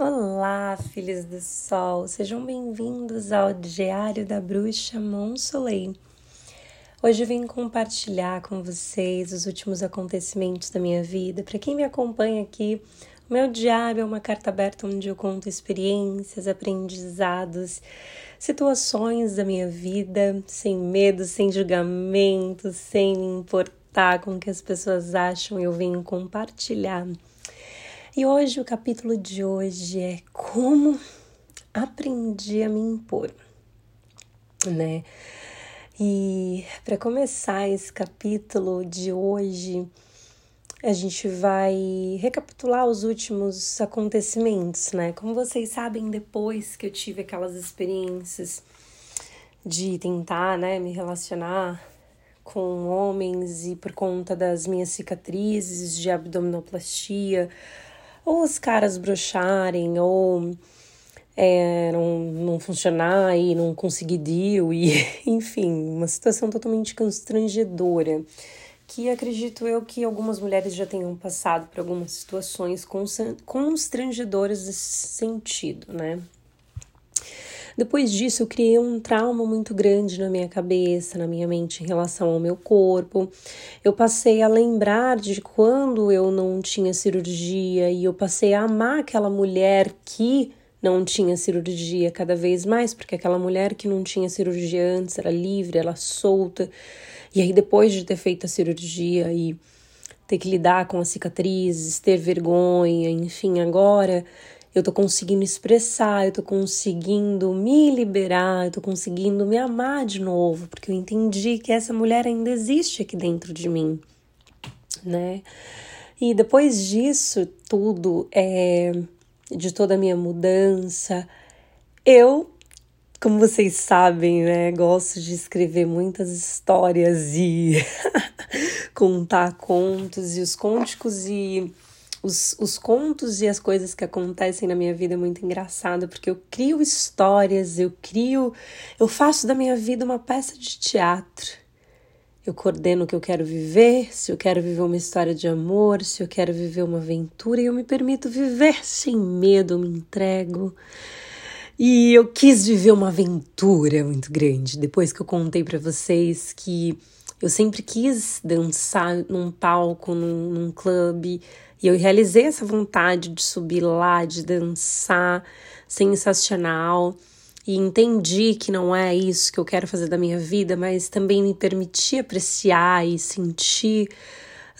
Olá, filhos do sol, sejam bem-vindos ao Diário da Bruxa Monsoleil. Hoje vim compartilhar com vocês os últimos acontecimentos da minha vida. Para quem me acompanha aqui, o meu diário é uma carta aberta onde eu conto experiências, aprendizados, situações da minha vida, sem medo, sem julgamento, sem me importar com o que as pessoas acham, eu venho compartilhar e hoje o capítulo de hoje é como aprendi a me impor, né? E para começar esse capítulo de hoje, a gente vai recapitular os últimos acontecimentos, né? Como vocês sabem, depois que eu tive aquelas experiências de tentar, né, me relacionar com homens e por conta das minhas cicatrizes de abdominoplastia, ou os caras brocharem, ou é, não, não funcionar e não conseguir deal, e enfim, uma situação totalmente constrangedora. Que acredito eu que algumas mulheres já tenham passado por algumas situações constrangedoras nesse sentido, né? Depois disso, eu criei um trauma muito grande na minha cabeça, na minha mente em relação ao meu corpo. Eu passei a lembrar de quando eu não tinha cirurgia e eu passei a amar aquela mulher que não tinha cirurgia cada vez mais, porque aquela mulher que não tinha cirurgia antes era livre, ela solta. E aí, depois de ter feito a cirurgia e ter que lidar com as cicatrizes, ter vergonha, enfim, agora eu tô conseguindo expressar, eu tô conseguindo me liberar, eu tô conseguindo me amar de novo, porque eu entendi que essa mulher ainda existe aqui dentro de mim, né? E depois disso tudo, é, de toda a minha mudança, eu, como vocês sabem, né, gosto de escrever muitas histórias e contar contos e os contos e os, os contos e as coisas que acontecem na minha vida é muito engraçado, porque eu crio histórias, eu crio, eu faço da minha vida uma peça de teatro. Eu coordeno o que eu quero viver, se eu quero viver uma história de amor, se eu quero viver uma aventura, e eu me permito viver sem medo, eu me entrego. E eu quis viver uma aventura muito grande depois que eu contei para vocês que eu sempre quis dançar num palco, num, num clube, e eu realizei essa vontade de subir lá, de dançar, sensacional. E entendi que não é isso que eu quero fazer da minha vida, mas também me permitir apreciar e sentir,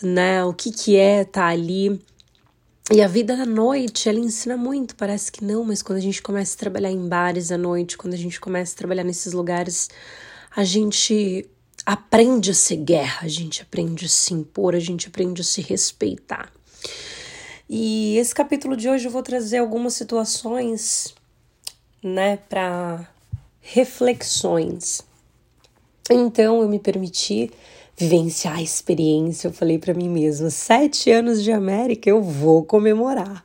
né, o que que é estar tá ali. E a vida à noite, ela ensina muito, parece que não, mas quando a gente começa a trabalhar em bares à noite, quando a gente começa a trabalhar nesses lugares, a gente aprende a ser guerra, a gente aprende a se impor, a gente aprende a se respeitar. E esse capítulo de hoje eu vou trazer algumas situações, né, para reflexões. Então eu me permiti vivenciar a experiência. Eu falei para mim mesma: sete anos de América eu vou comemorar.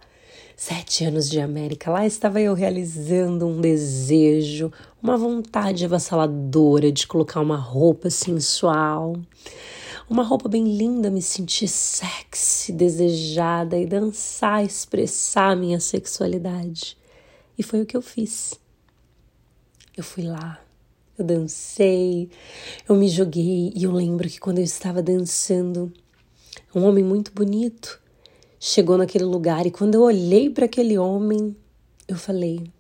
Sete anos de América, lá estava eu realizando um desejo, uma vontade avassaladora de colocar uma roupa sensual, uma roupa bem linda, me sentir sexy, desejada e dançar, expressar minha sexualidade. E foi o que eu fiz. Eu fui lá, eu dancei, eu me joguei e eu lembro que quando eu estava dançando, um homem muito bonito chegou naquele lugar e quando eu olhei para aquele homem, eu falei: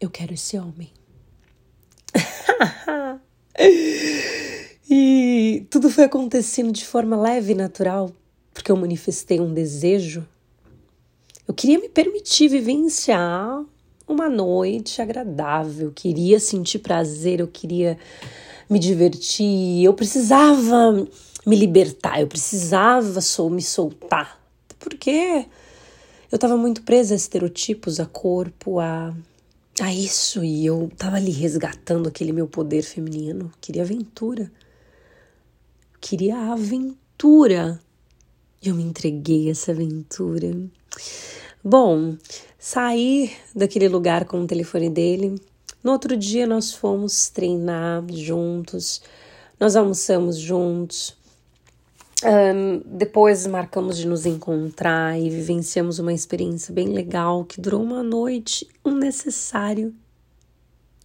Eu quero esse homem. E tudo foi acontecendo de forma leve e natural, porque eu manifestei um desejo. Eu queria me permitir vivenciar uma noite agradável, eu queria sentir prazer, eu queria me divertir, eu precisava me libertar, eu precisava sou me soltar, porque eu estava muito presa a estereotipos, a corpo, a, a isso, e eu estava ali resgatando aquele meu poder feminino, queria aventura queria a aventura. E eu me entreguei a essa aventura. Bom, saí daquele lugar com o telefone dele. No outro dia nós fomos treinar juntos, nós almoçamos juntos. Um, depois marcamos de nos encontrar e vivenciamos uma experiência bem legal que durou uma noite, um necessário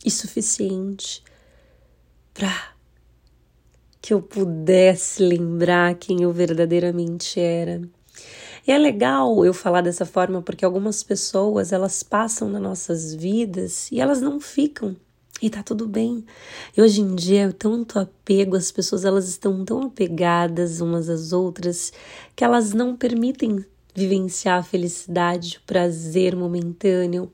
e suficiente para que eu pudesse lembrar quem eu verdadeiramente era. E é legal eu falar dessa forma porque algumas pessoas elas passam nas nossas vidas e elas não ficam. E tá tudo bem. E hoje em dia é tanto apego, as pessoas elas estão tão apegadas umas às outras que elas não permitem vivenciar a felicidade, o prazer momentâneo,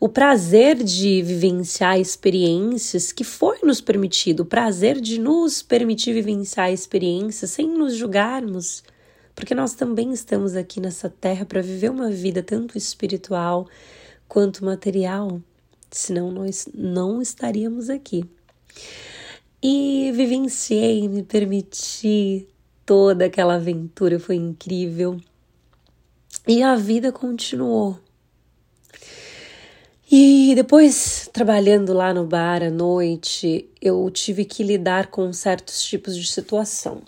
o prazer de vivenciar experiências que foi nos permitido, o prazer de nos permitir vivenciar experiências sem nos julgarmos, porque nós também estamos aqui nessa terra para viver uma vida tanto espiritual quanto material senão nós não estaríamos aqui. E vivenciei, me permiti toda aquela aventura, foi incrível. E a vida continuou. E depois, trabalhando lá no bar à noite, eu tive que lidar com certos tipos de situação.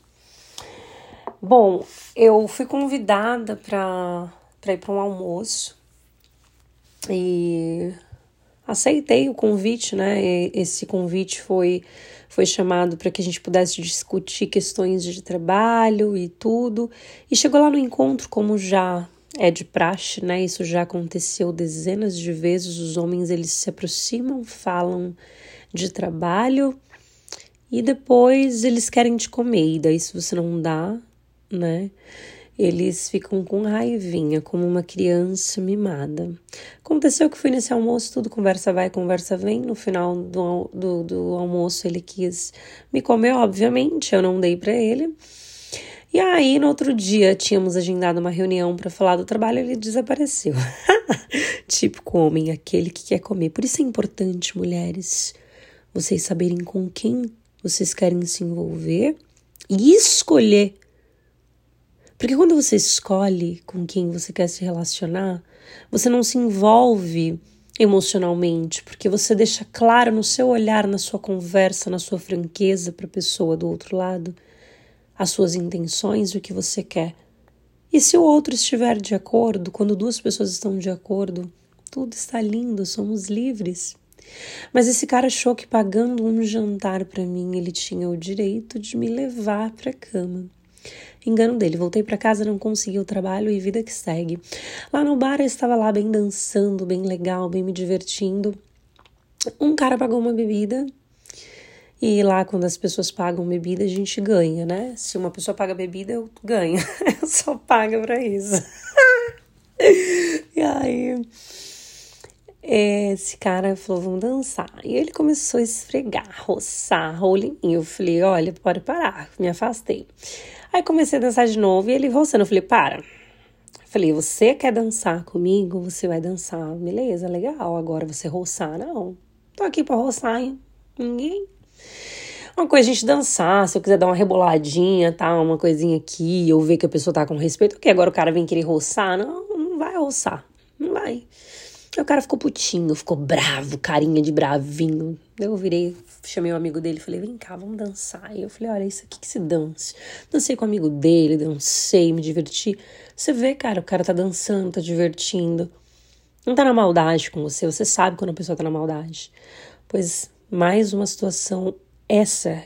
Bom, eu fui convidada para ir para um almoço e aceitei o convite, né? Esse convite foi foi chamado para que a gente pudesse discutir questões de trabalho e tudo. E chegou lá no encontro, como já é de praxe, né? Isso já aconteceu dezenas de vezes. Os homens eles se aproximam, falam de trabalho e depois eles querem te comer. E daí, se você não dá, né? eles ficam com raivinha, como uma criança mimada. Aconteceu que fui nesse almoço, tudo conversa vai, conversa vem. No final do, do, do almoço, ele quis me comer, obviamente, eu não dei para ele. E aí, no outro dia, tínhamos agendado uma reunião para falar do trabalho ele desapareceu. Típico homem, aquele que quer comer. Por isso é importante, mulheres, vocês saberem com quem vocês querem se envolver e escolher porque quando você escolhe com quem você quer se relacionar, você não se envolve emocionalmente, porque você deixa claro no seu olhar, na sua conversa, na sua franqueza para a pessoa do outro lado, as suas intenções e o que você quer. E se o outro estiver de acordo, quando duas pessoas estão de acordo, tudo está lindo, somos livres. Mas esse cara achou que pagando um jantar para mim, ele tinha o direito de me levar para cama. Engano dele, voltei para casa, não consegui o trabalho e vida que segue. Lá no bar eu estava lá bem dançando, bem legal, bem me divertindo. Um cara pagou uma bebida e lá, quando as pessoas pagam bebida, a gente ganha, né? Se uma pessoa paga bebida, eu ganho. eu só pago pra isso. e aí, esse cara falou: vamos dançar. E ele começou a esfregar, roçar, rolinho. Eu falei: olha, pode parar. Me afastei. Aí comecei a dançar de novo e ele roçando. Eu falei, para. Falei, você quer dançar comigo? Você vai dançar. Beleza, legal. Agora você roçar, não. Tô aqui pra roçar, hein? Ninguém. Uma coisa a gente dançar, se eu quiser dar uma reboladinha, tá? Uma coisinha aqui, eu ver que a pessoa tá com respeito. Ok, agora o cara vem querer roçar. Não, não vai roçar. Não vai. Aí o cara ficou putinho, ficou bravo, carinha de bravinho. Eu virei, chamei um amigo dele, falei, vem cá, vamos dançar. E eu falei, olha, isso aqui que se dance. Dancei com o amigo dele, dancei, me diverti. Você vê, cara, o cara tá dançando, tá divertindo. Não tá na maldade com você, você sabe quando a pessoa tá na maldade. Pois mais uma situação, essa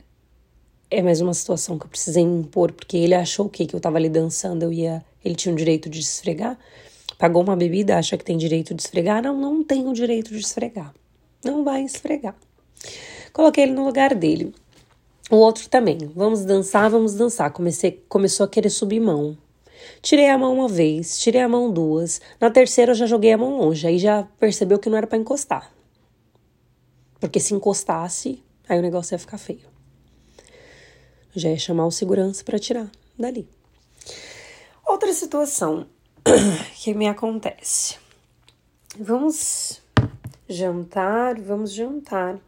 é mais uma situação que eu precisei impor, porque ele achou o quê? Que eu tava ali dançando, eu ia. Ele tinha o direito de esfregar. Pagou uma bebida, acha que tem direito de esfregar? Não, não tem o direito de esfregar. Não vai esfregar. Coloquei ele no lugar dele. O outro também. Vamos dançar, vamos dançar. Comecei, começou a querer subir mão. Tirei a mão uma vez, tirei a mão duas. Na terceira eu já joguei a mão longe. Aí já percebeu que não era para encostar. Porque se encostasse, aí o negócio ia ficar feio. Já ia chamar o segurança para tirar dali. Outra situação. que me acontece. Vamos jantar, vamos jantar.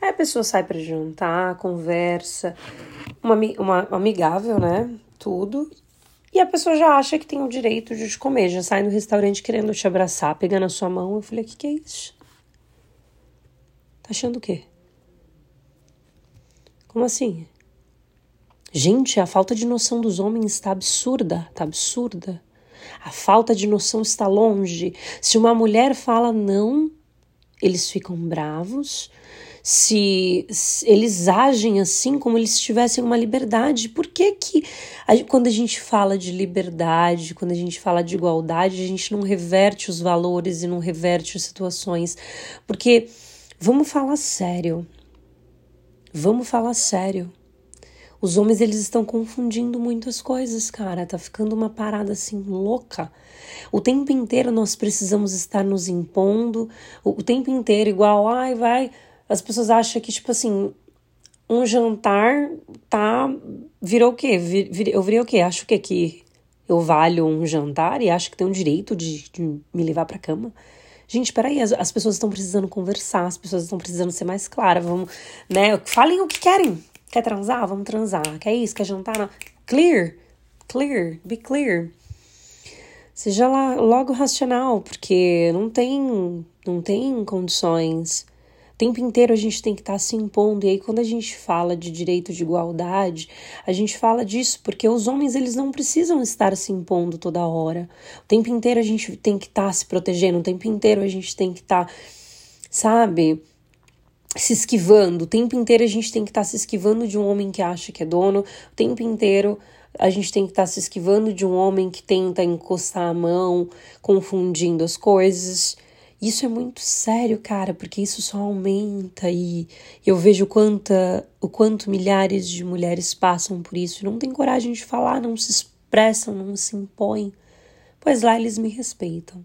Aí a pessoa sai para jantar, conversa, uma, uma amigável, né? Tudo. E a pessoa já acha que tem o direito de te comer, já sai no restaurante querendo te abraçar, pegando a sua mão. Eu falei: o que, que é isso? Tá achando o quê? Como assim? Gente, a falta de noção dos homens está absurda, está absurda. A falta de noção está longe. Se uma mulher fala não, eles ficam bravos. Se, se eles agem assim como eles tivessem uma liberdade, por que que a, quando a gente fala de liberdade, quando a gente fala de igualdade, a gente não reverte os valores e não reverte as situações? Porque vamos falar sério. Vamos falar sério. Os homens eles estão confundindo muitas coisas, cara. Tá ficando uma parada assim louca. O tempo inteiro nós precisamos estar nos impondo. O, tempo inteiro igual, ai, vai. As pessoas acham que tipo assim, um jantar tá virou o quê? Vir, vir, eu virei o quê? Acho que que eu valho um jantar e acho que tenho o direito de, de me levar para cama. Gente, peraí, as, as pessoas estão precisando conversar, as pessoas estão precisando ser mais claras, vamos, né? Falem o que querem, Quer transar? Vamos transar. Quer isso? Quer jantar? Não. Clear. Clear. Be clear. Seja lá logo racional, porque não tem, não tem condições. O tempo inteiro a gente tem que estar tá se impondo. E aí, quando a gente fala de direito de igualdade, a gente fala disso porque os homens eles não precisam estar se impondo toda hora. O tempo inteiro a gente tem que estar tá se protegendo, o tempo inteiro a gente tem que estar, tá, sabe? se esquivando. O tempo inteiro a gente tem que estar tá se esquivando de um homem que acha que é dono. O tempo inteiro a gente tem que estar tá se esquivando de um homem que tenta encostar a mão, confundindo as coisas. Isso é muito sério, cara, porque isso só aumenta e eu vejo quanta, o quanto milhares de mulheres passam por isso e não tem coragem de falar, não se expressam, não se impõem. Pois lá eles me respeitam.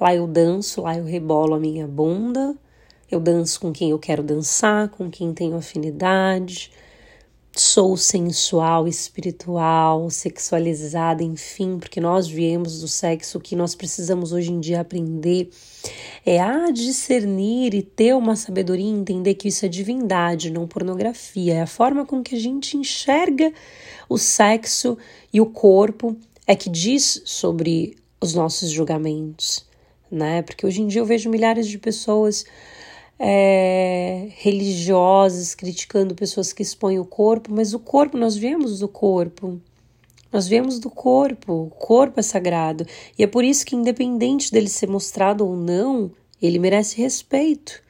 Lá eu danço, lá eu rebolo a minha bunda, eu danço com quem eu quero dançar, com quem tenho afinidade. Sou sensual, espiritual, sexualizada, enfim, porque nós viemos do sexo. O que nós precisamos hoje em dia aprender é a discernir e ter uma sabedoria e entender que isso é divindade, não pornografia. É a forma com que a gente enxerga o sexo e o corpo é que diz sobre os nossos julgamentos, né? Porque hoje em dia eu vejo milhares de pessoas é, religiosas criticando pessoas que expõem o corpo, mas o corpo, nós viemos do corpo. Nós viemos do corpo, o corpo é sagrado. E é por isso que, independente dele ser mostrado ou não, ele merece respeito.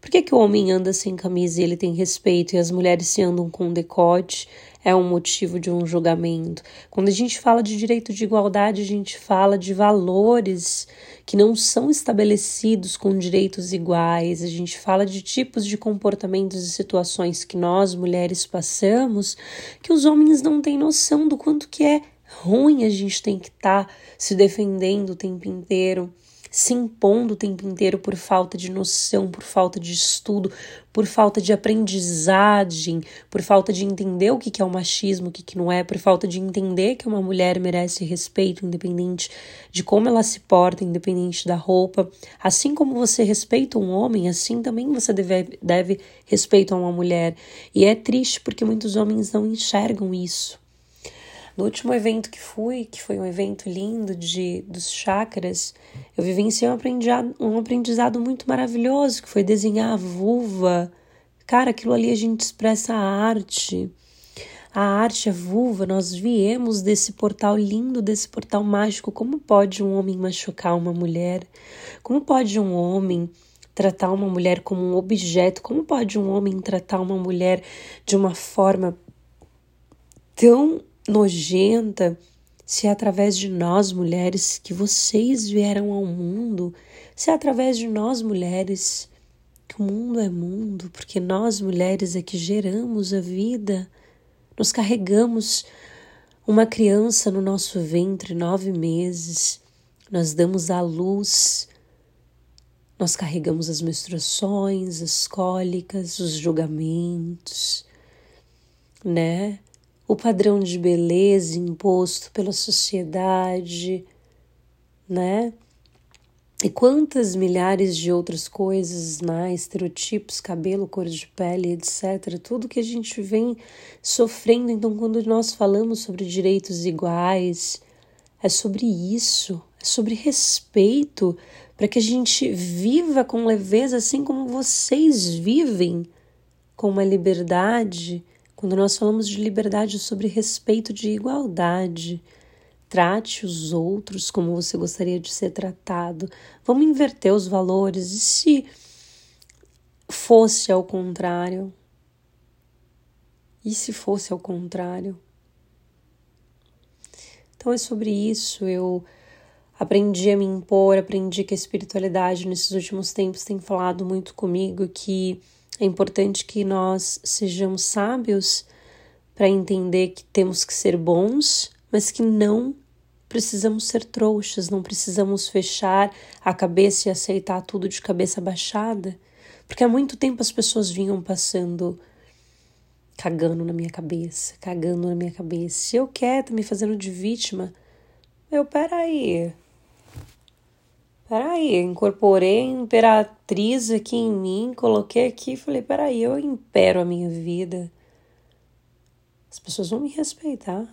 Por que, que o homem anda sem camisa e ele tem respeito e as mulheres se andam com decote é um motivo de um julgamento. Quando a gente fala de direito de igualdade, a gente fala de valores que não são estabelecidos com direitos iguais, a gente fala de tipos de comportamentos e situações que nós mulheres passamos que os homens não têm noção do quanto que é ruim a gente tem que estar tá se defendendo o tempo inteiro se impondo o tempo inteiro por falta de noção, por falta de estudo, por falta de aprendizagem, por falta de entender o que é o machismo, o que não é, por falta de entender que uma mulher merece respeito, independente de como ela se porta, independente da roupa. Assim como você respeita um homem, assim também você deve, deve respeito a uma mulher. E é triste porque muitos homens não enxergam isso. No último evento que fui, que foi um evento lindo de dos chakras, eu vivenciei um aprendizado, um aprendizado muito maravilhoso, que foi desenhar a vulva. Cara, aquilo ali a gente expressa a arte. A arte, a vulva, nós viemos desse portal lindo, desse portal mágico. Como pode um homem machucar uma mulher? Como pode um homem tratar uma mulher como um objeto? Como pode um homem tratar uma mulher de uma forma tão nojenta, se é através de nós mulheres que vocês vieram ao mundo, se é através de nós mulheres que o mundo é mundo, porque nós mulheres é que geramos a vida, nós carregamos uma criança no nosso ventre nove meses, nós damos à luz, nós carregamos as menstruações, as cólicas, os julgamentos, né? O padrão de beleza imposto pela sociedade, né? E quantas milhares de outras coisas mais, estereotipos, cabelo, cor de pele, etc. Tudo que a gente vem sofrendo. Então, quando nós falamos sobre direitos iguais, é sobre isso, é sobre respeito, para que a gente viva com leveza, assim como vocês vivem, com uma liberdade Quando nós falamos de liberdade sobre respeito de igualdade, trate os outros como você gostaria de ser tratado. Vamos inverter os valores. E se fosse ao contrário? E se fosse ao contrário? Então é sobre isso. Eu aprendi a me impor, aprendi que a espiritualidade nesses últimos tempos tem falado muito comigo que é importante que nós sejamos sábios para entender que temos que ser bons, mas que não precisamos ser trouxas, não precisamos fechar a cabeça e aceitar tudo de cabeça baixada, porque há muito tempo as pessoas vinham passando cagando na minha cabeça, cagando na minha cabeça. Eu quero me fazendo de vítima. Eu, peraí, Peraí, incorporei a imperatriz aqui em mim, coloquei aqui e falei: peraí, eu impero a minha vida. As pessoas vão me respeitar.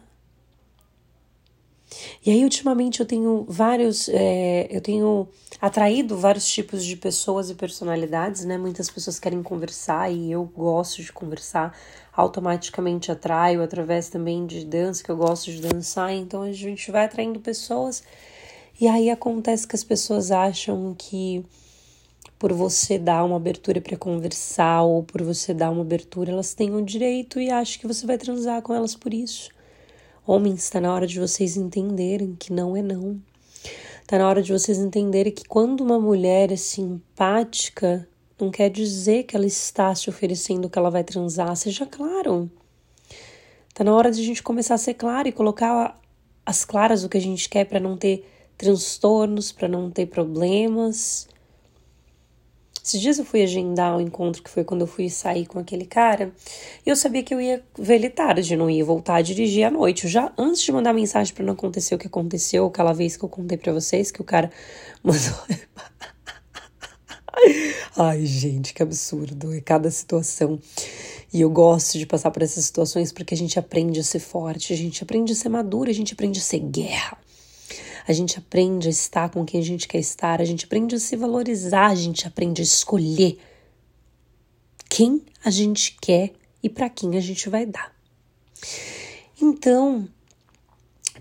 E aí, ultimamente, eu tenho vários. É, eu tenho atraído vários tipos de pessoas e personalidades, né? Muitas pessoas querem conversar e eu gosto de conversar. Automaticamente atraio através também de dança, que eu gosto de dançar. Então, a gente vai atraindo pessoas e aí acontece que as pessoas acham que por você dar uma abertura para conversar ou por você dar uma abertura, elas têm o direito e acham que você vai transar com elas por isso. Homens, está na hora de vocês entenderem que não é não. Está na hora de vocês entenderem que quando uma mulher é simpática, não quer dizer que ela está se oferecendo que ela vai transar, seja claro. Está na hora de a gente começar a ser claro e colocar as claras o que a gente quer para não ter transtornos, para não ter problemas. Esses dias eu fui agendar o um encontro que foi quando eu fui sair com aquele cara, e eu sabia que eu ia ver ele tarde, não ia voltar a dirigir à noite. Eu já antes de mandar mensagem para não acontecer o que aconteceu, aquela vez que eu contei para vocês que o cara mandou Ai, gente, que absurdo. É cada situação. E eu gosto de passar por essas situações porque a gente aprende a ser forte, a gente aprende a ser madura, a gente aprende a ser guerra a gente aprende a estar com quem a gente quer estar, a gente aprende a se valorizar, a gente aprende a escolher quem a gente quer e para quem a gente vai dar. Então,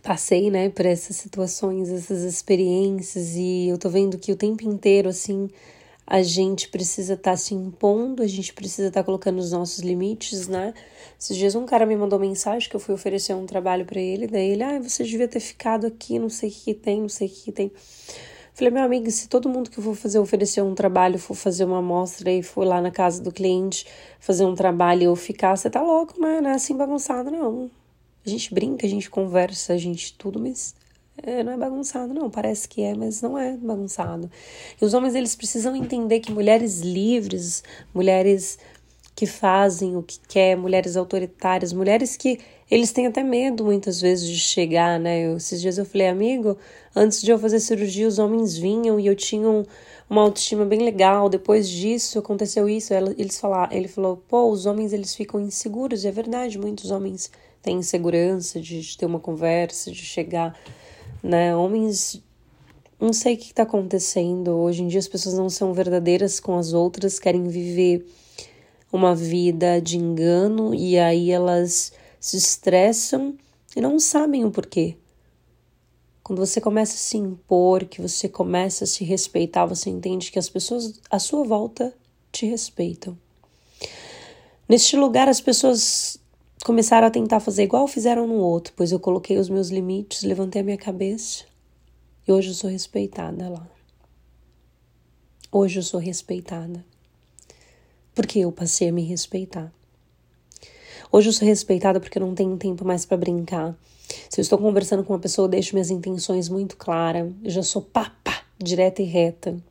passei, né, por essas situações, essas experiências e eu tô vendo que o tempo inteiro assim, a gente precisa estar tá se impondo, a gente precisa estar tá colocando os nossos limites, né? Esses dias um cara me mandou mensagem que eu fui oferecer um trabalho para ele, daí ele, ah, você devia ter ficado aqui, não sei o que tem, não sei o que tem. Falei, meu amigo, se todo mundo que for fazer oferecer um trabalho for fazer uma amostra e for lá na casa do cliente fazer um trabalho e eu ficar, você tá louco, mas não é assim bagunçado, não. A gente brinca, a gente conversa, a gente tudo, mas é, não é bagunçado, não. Parece que é, mas não é bagunçado. E os homens, eles precisam entender que mulheres livres, mulheres que fazem o que quer, mulheres autoritárias, mulheres que eles têm até medo muitas vezes de chegar, né? Eu, esses dias eu falei, amigo, antes de eu fazer cirurgia, os homens vinham e eu tinha um, uma autoestima bem legal. Depois disso, aconteceu isso. Eles falaram, ele falou, pô, os homens eles ficam inseguros. E é verdade, muitos homens têm insegurança de, de ter uma conversa, de chegar né? Homens. Não sei o que está acontecendo. Hoje em dia as pessoas não são verdadeiras com as outras, querem viver uma vida de engano e aí elas se estressam e não sabem o porquê. Quando você começa a se impor, que você começa a se respeitar, você entende que as pessoas à sua volta te respeitam. Neste lugar, as pessoas começaram a tentar fazer igual fizeram no outro, pois eu coloquei os meus limites, levantei a minha cabeça e hoje eu sou respeitada lá. Hoje eu sou respeitada. Porque eu passei a me respeitar. Hoje eu sou respeitada porque eu não tenho tempo mais para brincar. Se eu estou conversando com uma pessoa, eu deixo minhas intenções muito claras. Eu já sou papa, direta e reta.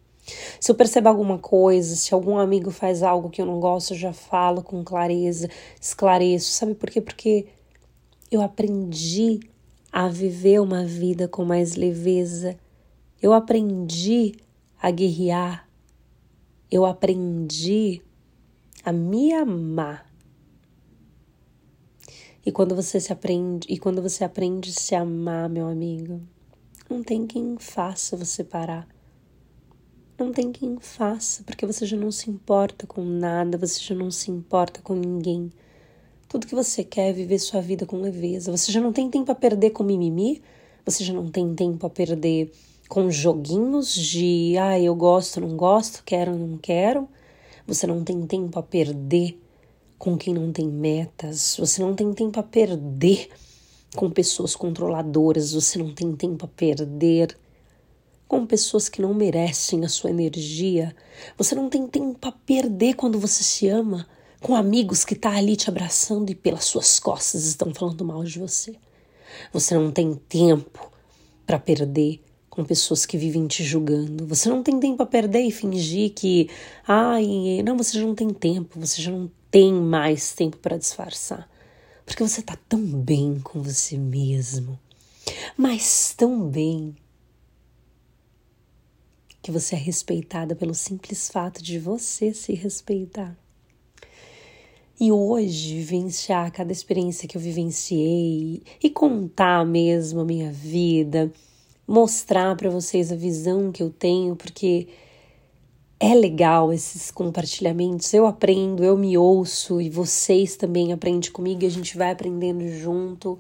Se eu percebo alguma coisa, se algum amigo faz algo que eu não gosto, eu já falo com clareza, esclareço. Sabe por quê? Porque eu aprendi a viver uma vida com mais leveza. Eu aprendi a guerrear. Eu aprendi a me amar. E quando você se aprende, e quando você aprende a se amar, meu amigo, não tem quem faça você parar. Não tem quem faça, porque você já não se importa com nada, você já não se importa com ninguém. Tudo que você quer é viver sua vida com leveza. Você já não tem tempo a perder com mimimi, você já não tem tempo a perder com joguinhos de ah, eu gosto, não gosto, quero, não quero. Você não tem tempo a perder com quem não tem metas. Você não tem tempo a perder com pessoas controladoras. Você não tem tempo a perder com pessoas que não merecem a sua energia. Você não tem tempo a perder quando você se ama com amigos que tá ali te abraçando e pelas suas costas estão falando mal de você. Você não tem tempo para perder com pessoas que vivem te julgando. Você não tem tempo a perder e fingir que, ai, não, você já não tem tempo, você já não tem mais tempo para disfarçar. Porque você tá tão bem com você mesmo, mas tão bem que você é respeitada pelo simples fato de você se respeitar. E hoje vivenciar cada experiência que eu vivenciei e contar mesmo a minha vida, mostrar para vocês a visão que eu tenho, porque é legal esses compartilhamentos. Eu aprendo, eu me ouço e vocês também aprendem comigo e a gente vai aprendendo junto.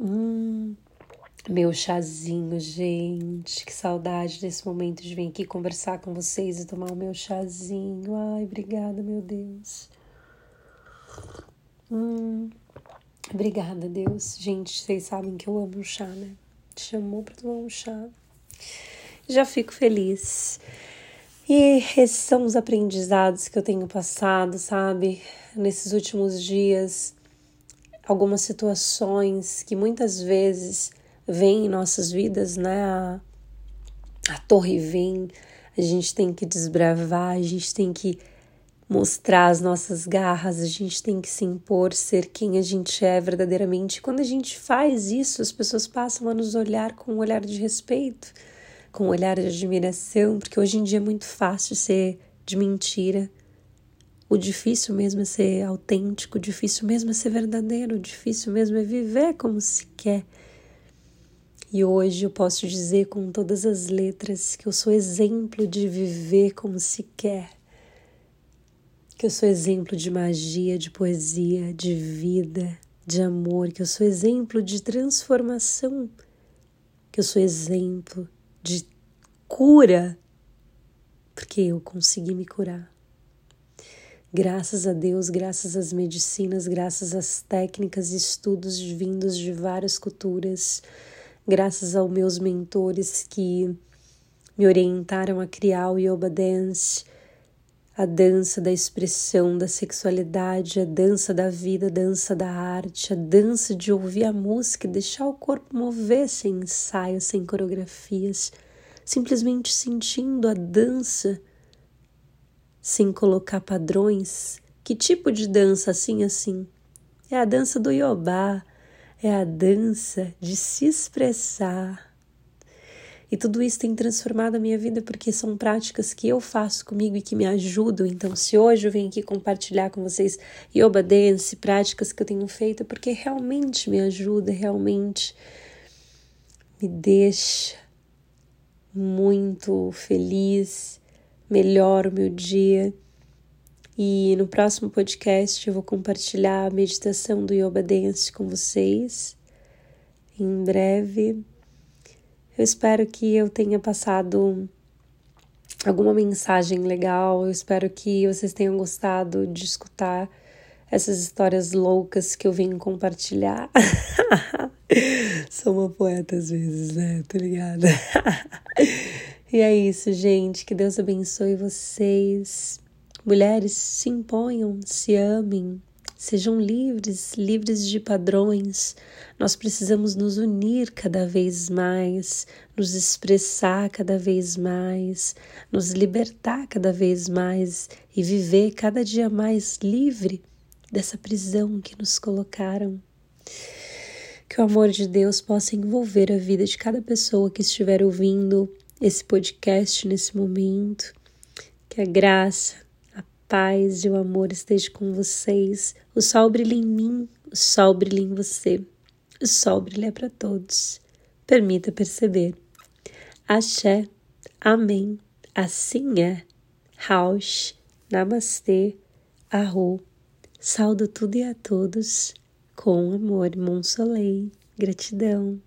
Hum, meu chazinho, gente, que saudade desse momento de vir aqui conversar com vocês e tomar o meu chazinho. Ai, obrigada, meu Deus. Hum, obrigada, Deus. Gente, vocês sabem que eu amo um chá, né? Chamou para tomar um chá. Já fico feliz. E esses são os aprendizados que eu tenho passado, sabe? Nesses últimos dias, algumas situações que muitas vezes vem em nossas vidas, né? A, a torre vem, a gente tem que desbravar, a gente tem que mostrar as nossas garras, a gente tem que se impor, ser quem a gente é verdadeiramente. quando a gente faz isso, as pessoas passam a nos olhar com um olhar de respeito, com um olhar de admiração, porque hoje em dia é muito fácil ser de mentira. O difícil mesmo é ser autêntico, o difícil mesmo é ser verdadeiro, o difícil mesmo é viver como se quer. E hoje eu posso dizer com todas as letras que eu sou exemplo de viver como se quer, que eu sou exemplo de magia, de poesia, de vida, de amor, que eu sou exemplo de transformação, que eu sou exemplo de cura, porque eu consegui me curar. Graças a Deus, graças às medicinas, graças às técnicas e estudos vindos de várias culturas, graças aos meus mentores que me orientaram a criar o Yoga Dance, a dança da expressão da sexualidade, a dança da vida, a dança da arte, a dança de ouvir a música e deixar o corpo mover sem ensaio, sem coreografias, simplesmente sentindo a dança sem colocar padrões. Que tipo de dança assim assim? É a dança do Yobá, é a dança de se expressar. E tudo isso tem transformado a minha vida porque são práticas que eu faço comigo e que me ajudam. Então, se hoje eu venho aqui compartilhar com vocês yoga dance, práticas que eu tenho feito, é porque realmente me ajuda, realmente me deixa muito feliz, melhora o meu dia. E no próximo podcast eu vou compartilhar a meditação do Yoga Dance com vocês. Em breve. Eu espero que eu tenha passado alguma mensagem legal. Eu espero que vocês tenham gostado de escutar essas histórias loucas que eu vim compartilhar. Sou uma poeta às vezes, né? Tô ligada. e é isso, gente. Que Deus abençoe vocês. Mulheres, se imponham, se amem, sejam livres, livres de padrões. Nós precisamos nos unir cada vez mais, nos expressar cada vez mais, nos libertar cada vez mais e viver cada dia mais livre dessa prisão que nos colocaram. Que o amor de Deus possa envolver a vida de cada pessoa que estiver ouvindo esse podcast nesse momento. Que a graça, paz e o amor esteja com vocês. O sol brilha em mim, o sol brilha em você. O sol brilha para todos. Permita perceber. Axé, Amém. Assim é. Raush, Namastê, Arro. Saldo tudo e a todos com amor, Monsolei. Gratidão.